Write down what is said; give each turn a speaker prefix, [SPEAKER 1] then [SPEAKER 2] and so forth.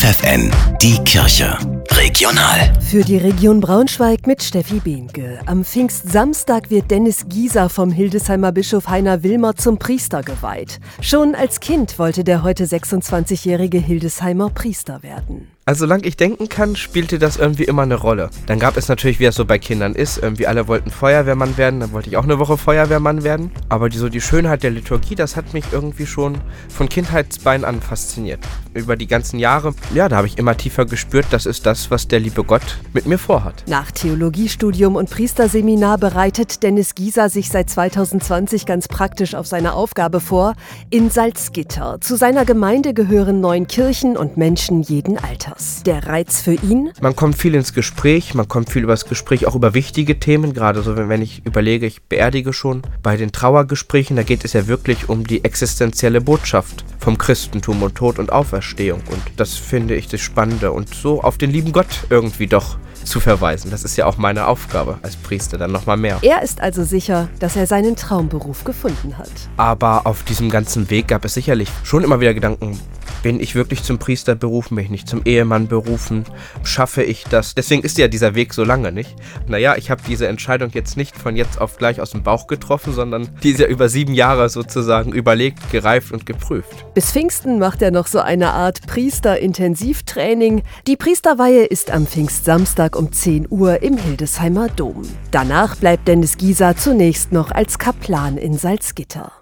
[SPEAKER 1] FFN, die Kirche. Regional.
[SPEAKER 2] Für die Region Braunschweig mit Steffi Behnke. Am Pfingstsamstag wird Dennis Gieser vom Hildesheimer Bischof Heiner Wilmer zum Priester geweiht. Schon als Kind wollte der heute 26-jährige Hildesheimer Priester werden.
[SPEAKER 3] Also solange ich denken kann, spielte das irgendwie immer eine Rolle. Dann gab es natürlich, wie es so bei Kindern ist, irgendwie alle wollten Feuerwehrmann werden, dann wollte ich auch eine Woche Feuerwehrmann werden. Aber die, so die Schönheit der Liturgie, das hat mich irgendwie schon von Kindheitsbein an fasziniert. Über die ganzen Jahre, ja, da habe ich immer tiefer gespürt, das ist das, was der liebe Gott mit mir vorhat.
[SPEAKER 2] Nach Theologiestudium und Priesterseminar bereitet Dennis Gieser sich seit 2020 ganz praktisch auf seine Aufgabe vor, in Salzgitter. Zu seiner Gemeinde gehören neun Kirchen und Menschen jeden Alters. Jahres. Der Reiz für ihn?
[SPEAKER 3] Man kommt viel ins Gespräch, man kommt viel über das Gespräch, auch über wichtige Themen, gerade so, wenn ich überlege, ich beerdige schon. Bei den Trauergesprächen, da geht es ja wirklich um die existenzielle Botschaft vom Christentum und Tod und Auferstehung. Und das finde ich das Spannende und so auf den lieben Gott irgendwie doch zu verweisen. Das ist ja auch meine Aufgabe als Priester, dann nochmal mehr.
[SPEAKER 2] Er ist also sicher, dass er seinen Traumberuf gefunden hat.
[SPEAKER 3] Aber auf diesem ganzen Weg gab es sicherlich schon immer wieder Gedanken, bin ich wirklich zum Priester berufen? Bin ich nicht zum Ehemann berufen? Schaffe ich das? Deswegen ist ja dieser Weg so lange nicht. Naja, ich habe diese Entscheidung jetzt nicht von jetzt auf gleich aus dem Bauch getroffen, sondern die ist ja über sieben Jahre sozusagen überlegt, gereift und geprüft.
[SPEAKER 2] Bis Pfingsten macht er noch so eine Art Priester-Intensivtraining. Die Priesterweihe ist am Pfingstsamstag um 10 Uhr im Hildesheimer Dom. Danach bleibt Dennis Gieser zunächst noch als Kaplan in Salzgitter.